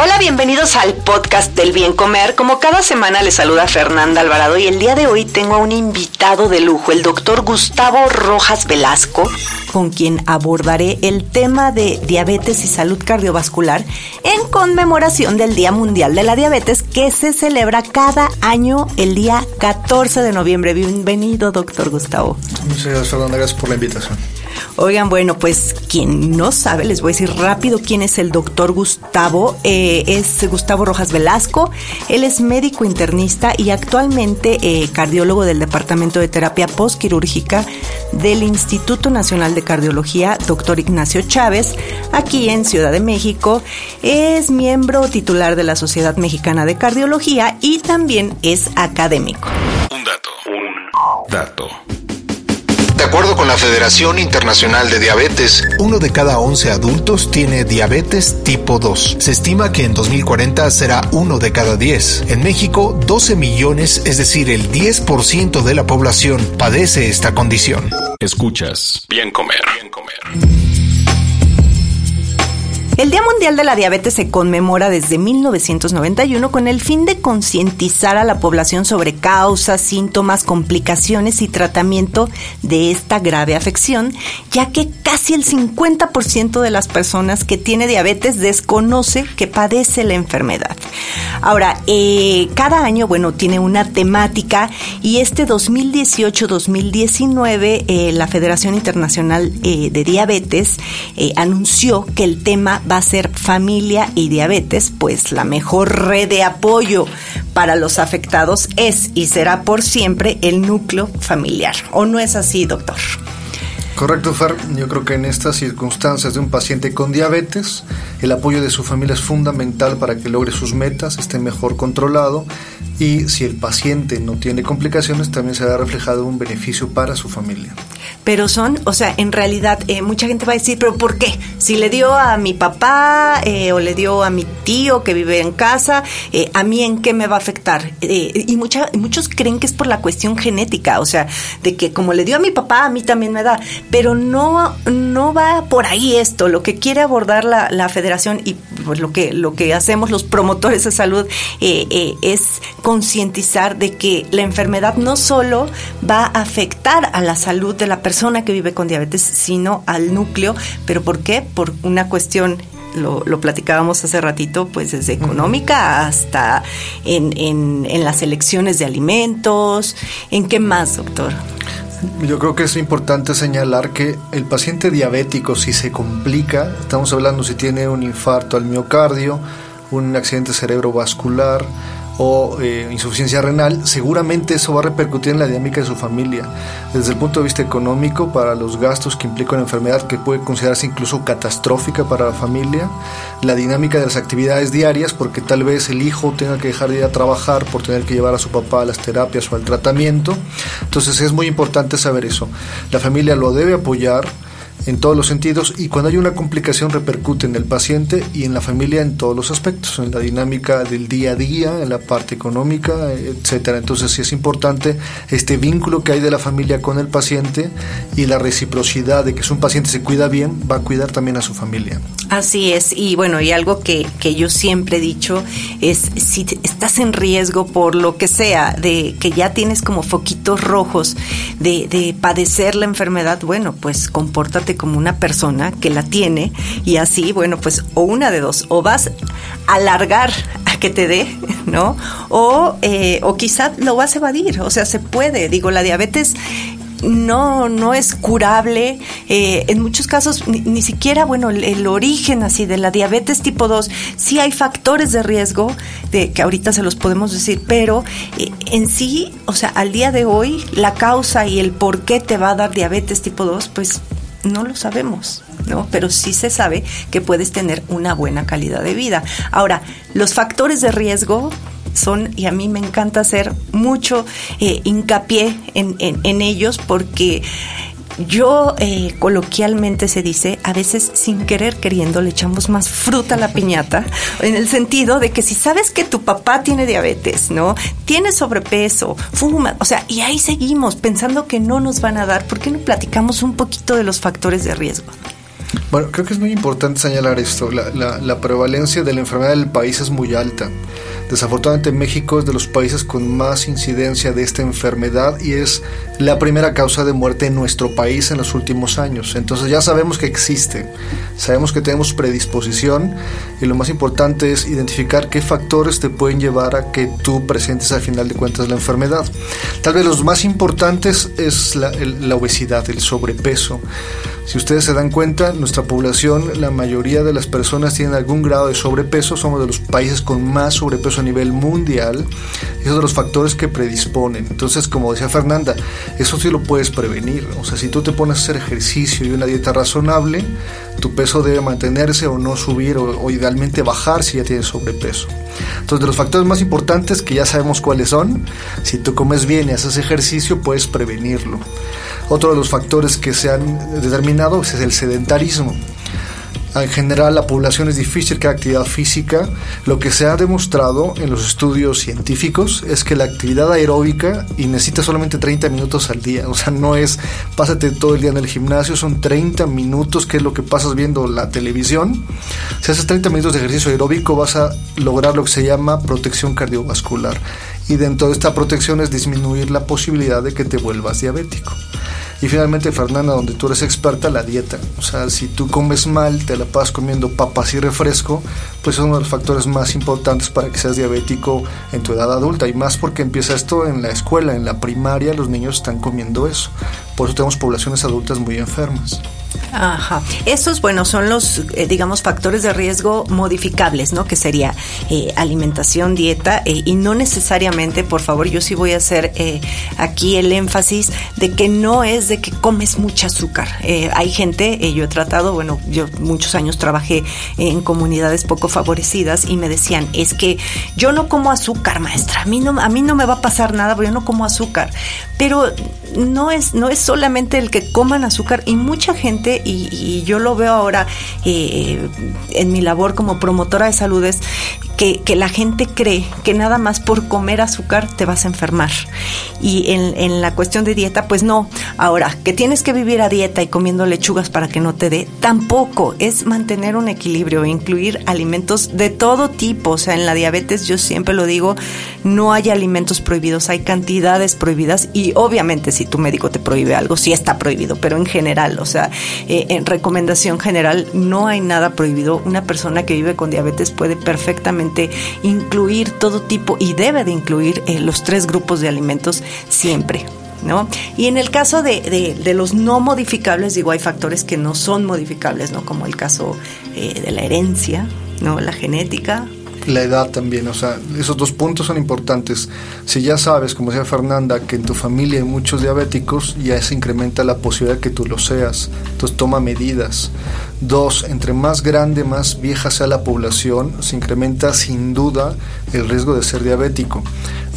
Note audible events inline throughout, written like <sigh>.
Hola, bienvenidos al podcast del bien comer. Como cada semana les saluda Fernanda Alvarado y el día de hoy tengo a un invitado de lujo, el doctor Gustavo Rojas Velasco, con quien abordaré el tema de diabetes y salud cardiovascular en conmemoración del Día Mundial de la Diabetes que se celebra cada año el día 14 de noviembre. Bienvenido, doctor Gustavo. Muchas gracias, Fernanda. Gracias por la invitación. Oigan, bueno, pues quien no sabe, les voy a decir rápido quién es el doctor Gustavo. Eh, es Gustavo Rojas Velasco. Él es médico internista y actualmente eh, cardiólogo del Departamento de Terapia Postquirúrgica del Instituto Nacional de Cardiología, doctor Ignacio Chávez, aquí en Ciudad de México. Es miembro titular de la Sociedad Mexicana de Cardiología y también es académico. Un dato, un dato. De acuerdo con la Federación Internacional de Diabetes, uno de cada 11 adultos tiene diabetes tipo 2. Se estima que en 2040 será uno de cada 10. En México, 12 millones, es decir, el 10% de la población, padece esta condición. Escuchas Bien Comer, Bien Comer. El Día Mundial de la Diabetes se conmemora desde 1991 con el fin de concientizar a la población sobre causas, síntomas, complicaciones y tratamiento de esta grave afección, ya que casi el 50% de las personas que tiene diabetes desconoce que padece la enfermedad. Ahora, eh, cada año, bueno, tiene una temática y este 2018-2019 eh, la Federación Internacional eh, de Diabetes anunció que el tema va a ser familia y diabetes, pues la mejor red de apoyo para los afectados es y será por siempre el núcleo familiar. ¿O no es así, doctor? Correcto, Fer. Yo creo que en estas circunstancias de un paciente con diabetes, el apoyo de su familia es fundamental para que logre sus metas, esté mejor controlado y si el paciente no tiene complicaciones, también se verá reflejado un beneficio para su familia. Pero son, o sea, en realidad eh, mucha gente va a decir, pero ¿por qué? Si le dio a mi papá eh, o le dio a mi tío que vive en casa, eh, ¿a mí en qué me va a afectar? Y muchos creen que es por la cuestión genética, o sea, de que como le dio a mi papá, a mí también me da. Pero no, no va por ahí esto. Lo que quiere abordar la, la federación y pues, lo, que, lo que hacemos los promotores de salud eh, eh, es concientizar de que la enfermedad no solo va a afectar a la salud de la persona que vive con diabetes, sino al núcleo. ¿Pero por qué? Por una cuestión lo, lo, platicábamos hace ratito, pues desde económica hasta en, en, en, las elecciones de alimentos. ¿En qué más, doctor? Yo creo que es importante señalar que el paciente diabético, si se complica, estamos hablando si tiene un infarto al miocardio, un accidente cerebrovascular, o eh, insuficiencia renal, seguramente eso va a repercutir en la dinámica de su familia. Desde el punto de vista económico, para los gastos que implica una enfermedad que puede considerarse incluso catastrófica para la familia, la dinámica de las actividades diarias, porque tal vez el hijo tenga que dejar de ir a trabajar por tener que llevar a su papá a las terapias o al tratamiento. Entonces es muy importante saber eso. La familia lo debe apoyar en todos los sentidos y cuando hay una complicación repercute en el paciente y en la familia en todos los aspectos, en la dinámica del día a día, en la parte económica, etcétera. Entonces sí es importante este vínculo que hay de la familia con el paciente y la reciprocidad de que si un paciente se cuida bien, va a cuidar también a su familia. Así es, y bueno, y algo que, que yo siempre he dicho es si estás en riesgo por lo que sea, de que ya tienes como foquitos rojos de, de padecer la enfermedad, bueno, pues compórtate como una persona que la tiene y así, bueno, pues o una de dos, o vas a alargar a que te dé, <laughs> ¿no? O, eh, o quizá lo vas a evadir, o sea, se puede, digo, la diabetes no, no es curable. Eh, en muchos casos, ni, siquiera, bueno, el, origen así de la diabetes tipo 2, sí hay factores de riesgo, de que ahorita se los podemos decir, pero eh, en sí, o sea, al día de hoy, la causa y el por qué te va a dar diabetes tipo 2, pues no lo sabemos. ¿no? Pero sí se sabe que puedes tener una buena calidad de vida. Ahora, los factores de riesgo son, y a mí me encanta hacer mucho eh, hincapié en, en, ellos porque yo eh, coloquialmente se dice, a veces sin querer queriendo le echamos más fruta a la piñata, <laughs> en el sentido de que si sabes que tu papá tiene diabetes, ¿no? Tiene sobrepeso, fuma, o sea, y ahí seguimos pensando que no nos van a dar, ¿por qué no platicamos un poquito de los factores de riesgo? Bueno, creo que es muy importante señalar esto. La, la, prevalencia de la enfermedad del país es muy alta. Desafortunadamente México es de los países con más incidencia de esta enfermedad y es la primera causa de muerte en nuestro país en los últimos años. Entonces ya sabemos que existe, sabemos que tenemos predisposición y lo más importante es identificar qué factores te pueden llevar a que tú presentes al final de cuentas la enfermedad. Tal vez los más importantes es la, la obesidad, el sobrepeso. Si ustedes se dan cuenta, nuestra población, la mayoría de las personas tienen algún grado de sobrepeso, somos de los países con más sobrepeso a nivel mundial, esos son los factores que predisponen. Entonces, como decía Fernanda, eso sí lo puedes prevenir. O sea, si tú te pones a hacer ejercicio y una dieta razonable, tu peso debe mantenerse o no subir o, o idealmente bajar si ya tienes sobrepeso. Entonces, de los factores más importantes que ya sabemos cuáles son, si tú comes bien y haces ejercicio, puedes prevenirlo. Otro de los factores que se han determinado es el sedentarismo. En general, la población es difícil que actividad física. Lo que se ha demostrado en los estudios científicos es que la actividad aeróbica y necesita solamente 30 minutos al día. O sea, no es pásate todo el día en el gimnasio, son 30 minutos, que es lo que pasas viendo la televisión. Si haces 30 minutos de ejercicio aeróbico, vas a lograr lo que se llama protección cardiovascular. Y dentro de esta protección es disminuir la posibilidad de que te vuelvas diabético. Y finalmente, Fernanda, donde tú eres experta, la dieta. O sea, si tú comes mal, te la pasas comiendo papas y refresco, pues es uno de los factores más importantes para que seas diabético en tu edad adulta. Y más porque empieza esto en la escuela, en la primaria, los niños están comiendo eso. Por eso tenemos poblaciones adultas muy enfermas. Ajá. Esos, bueno, son los, eh, digamos, factores de riesgo modificables, ¿no? Que sería eh, alimentación, dieta, eh, y no necesariamente, por favor, yo sí voy a hacer aquí el énfasis de que no es de que comes mucho azúcar. hay gente, yo he tratado, bueno, yo muchos años trabajé en comunidades poco favorecidas y me decían, es que yo no como azúcar, maestra, a mí no, a mí no me va a pasar nada, porque yo no como azúcar. Pero no es, no es solamente el que coman azúcar y mucha gente, y, yo lo veo ahora eh, en mi labor como promotora de salud, es que, la gente cree que nada más por comer azúcar te vas a enfermar. Y en, la cuestión de dieta, pues no. Ahora, que tienes que vivir a dieta y comiendo lechugas para que no te dé, tampoco. Es mantener un equilibrio, incluir alimentos de todo tipo. O sea, en la diabetes yo siempre lo digo, no hay alimentos prohibidos, hay cantidades prohibidas y obviamente si tu médico te prohíbe algo, sí está prohibido, pero en general, o sea, eh, en recomendación general no hay nada prohibido. Una persona que vive con diabetes puede perfectamente incluir todo tipo y debe de incluir eh, los tres grupos de alimentos siempre. ¿No? Y en el caso de, de, los no modificables, digo, hay factores que no son modificables, ¿no? Como el caso eh, de la herencia, ¿no? La genética, la edad también, o sea, esos dos puntos son importantes. Si ya sabes, como decía Fernanda, que en tu familia hay muchos diabéticos, ya se incrementa la posibilidad de que tú lo seas. Entonces toma medidas. Dos, entre más grande, más vieja sea la población, se incrementa sin duda el riesgo de ser diabético.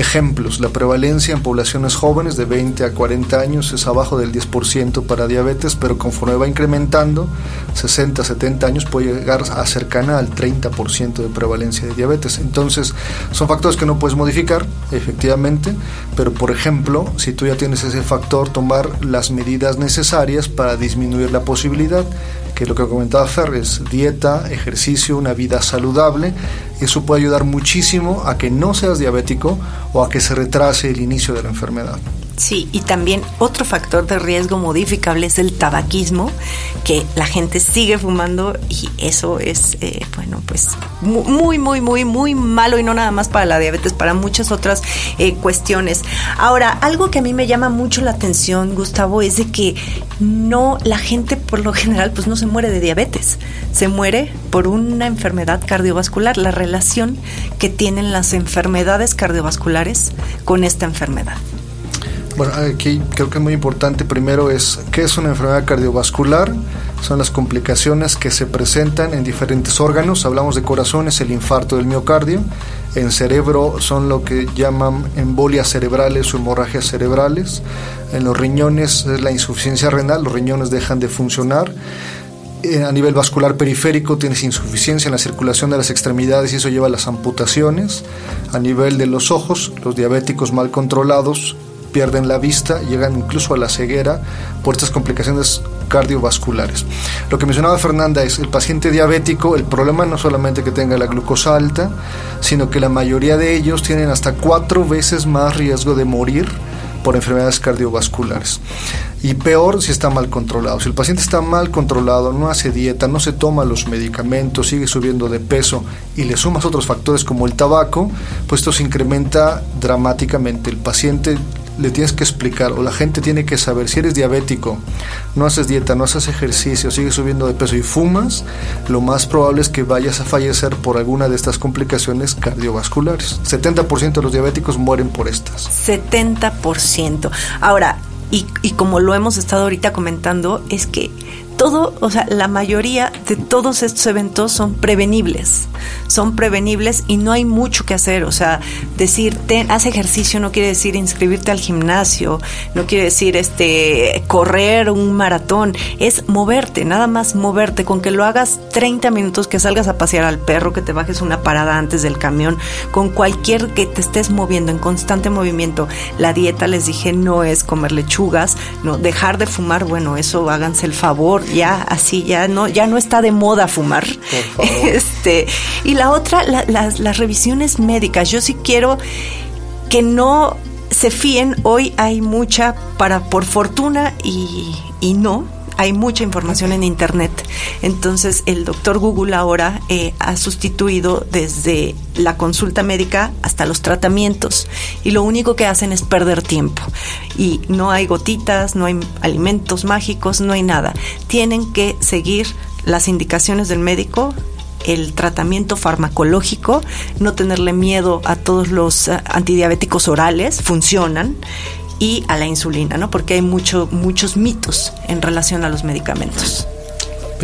Ejemplos, la prevalencia en poblaciones jóvenes de 20 a 40 años es abajo del 10% para diabetes, pero conforme va incrementando, 60 a 70 años puede llegar a cercana al 30% de prevalencia de diabetes. Entonces, son factores que no puedes modificar, efectivamente, pero por ejemplo, si tú ya tienes ese factor, tomar las medidas necesarias para disminuir la posibilidad que lo que comentaba Fer es dieta, ejercicio, una vida saludable. Eso puede ayudar muchísimo a que no seas diabético o a que se retrase el inicio de la enfermedad. Sí, y también otro factor de riesgo modificable es el tabaquismo, que la gente sigue fumando y eso es, eh, bueno, pues muy, muy, muy, muy malo y no nada más para la diabetes, para muchas otras eh, cuestiones. Ahora, algo que a mí me llama mucho la atención, Gustavo, es de que no, la gente por lo general pues no se muere de diabetes, se muere por una enfermedad cardiovascular, la relación que tienen las enfermedades cardiovasculares con esta enfermedad. Bueno, aquí creo que es muy importante primero es qué es una enfermedad cardiovascular, son las complicaciones que se presentan en diferentes órganos, hablamos de corazón, es el infarto del miocardio, en cerebro son lo que llaman embolias cerebrales o hemorragias cerebrales, en los riñones es la insuficiencia renal, los riñones dejan de funcionar, a nivel vascular periférico tienes insuficiencia en la circulación de las extremidades y eso lleva a las amputaciones. A nivel de los ojos, los diabéticos mal controlados pierden la vista, llegan incluso a la ceguera por estas complicaciones cardiovasculares. Lo que mencionaba Fernanda es el paciente diabético, el problema no solamente que tenga la glucosa alta, sino que la mayoría de ellos tienen hasta cuatro veces más riesgo de morir por enfermedades cardiovasculares. Y peor si está mal controlado. Si el paciente está mal controlado, no hace dieta, no se toma los medicamentos, sigue subiendo de peso y le sumas otros factores como el tabaco, pues esto se incrementa dramáticamente. El paciente le tienes que explicar o la gente tiene que saber si eres diabético, no haces dieta, no haces ejercicio, sigues subiendo de peso y fumas, lo más probable es que vayas a fallecer por alguna de estas complicaciones cardiovasculares. 70% de los diabéticos mueren por estas. 70%. Ahora, y, y como lo hemos estado ahorita comentando, es que todo, o sea, la mayoría de todos estos eventos son prevenibles, son prevenibles y no hay mucho que hacer, o sea, decir, haz ejercicio no quiere decir inscribirte al gimnasio, no quiere decir este correr un maratón, es moverte, nada más moverte, con que lo hagas 30 minutos, que salgas a pasear al perro, que te bajes una parada antes del camión, con cualquier que te estés moviendo en constante movimiento. La dieta les dije no es comer lechugas, no dejar de fumar, bueno, eso háganse el favor, ya así ya no ya no está de moda fumar. <laughs> Este y la otra las revisiones médicas. Yo sí quiero que no se fíen hoy hay mucha para por fortuna y, y no hay mucha información en Internet. Entonces el doctor Google ahora eh, ha sustituido desde la consulta médica hasta los tratamientos y lo único que hacen es perder tiempo. Y no hay gotitas, no hay alimentos mágicos, no hay nada. Tienen que seguir las indicaciones del médico el tratamiento farmacológico, no tenerle miedo a todos los eh, antidiabéticos orales, funcionan, y a la insulina, ¿no? Porque hay mucho, muchos mitos en relación a los medicamentos.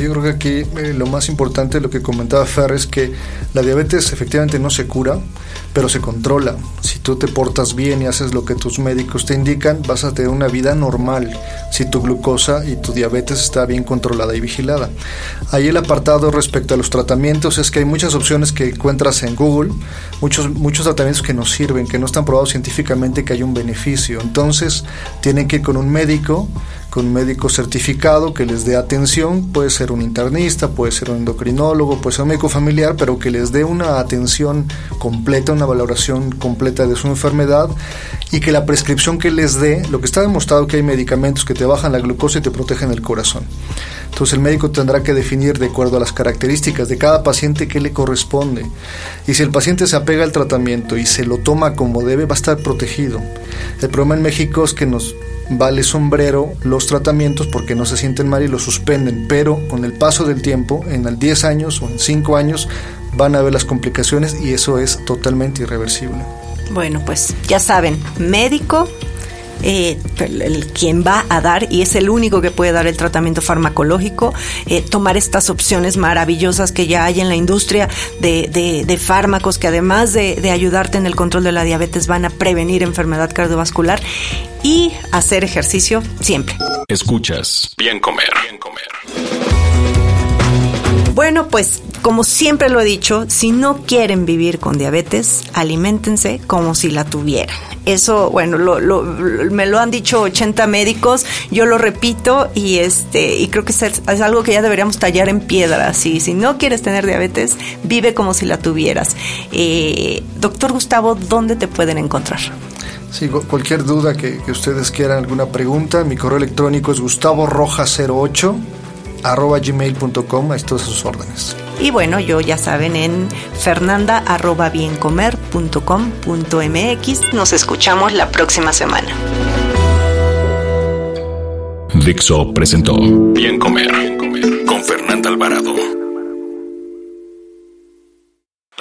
Yo creo que aquí eh, lo más importante, lo que comentaba Fer, es que la diabetes efectivamente no se cura, pero se controla. Si tú te portas bien y haces lo que tus médicos te indican, vas a tener una vida normal si tu glucosa y tu diabetes está bien controlada y vigilada. Ahí el apartado respecto a los tratamientos es que hay muchas opciones que encuentras en Google, muchos, muchos tratamientos que no sirven, que no están probados científicamente que hay un beneficio. Entonces tienen que ir con un médico con médico certificado que les dé atención, puede ser un internista, puede ser un endocrinólogo, puede ser un médico familiar, pero que les dé una atención completa, una valoración completa de su enfermedad y que la prescripción que les dé, lo que está demostrado que hay medicamentos que te bajan la glucosa y te protegen el corazón. Entonces el médico tendrá que definir de acuerdo a las características de cada paciente qué le corresponde. Y si el paciente se apega al tratamiento y se lo toma como debe, va a estar protegido. El problema en México es que nos vale sombrero los tratamientos porque no se sienten mal y los suspenden, pero con el paso del tiempo, en 10 años o en 5 años, van a ver las complicaciones y eso es totalmente irreversible. Bueno, pues ya saben, médico, eh, el, quien va a dar, y es el único que puede dar el tratamiento farmacológico, eh, tomar estas opciones maravillosas que ya hay en la industria de, fármacos que además de, de, ayudarte en el control de la diabetes van a prevenir enfermedad cardiovascular y hacer ejercicio siempre. Escuchas, bien comer, bien comer. Bueno, pues como siempre lo he dicho, si no quieren vivir con diabetes, aliméntense como si la tuvieran. Eso, bueno, me lo han dicho 80 médicos, yo lo repito y este y creo que es, algo que ya deberíamos tallar en piedra. Si, si no quieres tener diabetes, vive como si la tuvieras. Eh, doctor Gustavo, ¿dónde te pueden encontrar? Sí, cualquier duda que, que, ustedes quieran, alguna pregunta, mi correo electrónico es gustavoroja08 arroba gmail.com, a todas sus órdenes. Y bueno, yo ya saben en fernanda arroba biencomer.com.mx. Nos escuchamos la próxima semana. Dixo presentó Bien Comer con Fernanda Alvarado.